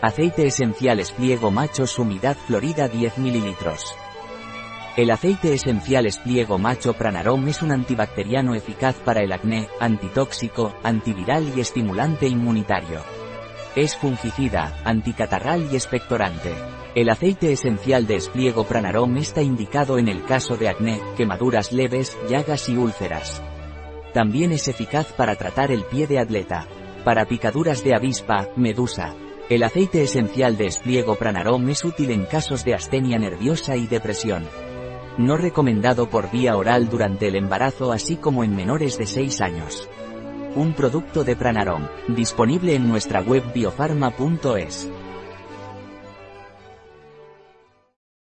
Aceite esencial espliego macho sumidad florida 10 ml. El aceite esencial espliego macho pranarom es un antibacteriano eficaz para el acné, antitóxico, antiviral y estimulante inmunitario. Es fungicida, anticatarral y expectorante. El aceite esencial de espliego pranarom está indicado en el caso de acné, quemaduras leves, llagas y úlceras. También es eficaz para tratar el pie de atleta. Para picaduras de avispa, medusa. El aceite esencial de espliego pranarom es útil en casos de astenia nerviosa y depresión. No recomendado por vía oral durante el embarazo así como en menores de 6 años. Un producto de Pranarom, disponible en nuestra web biofarma.es.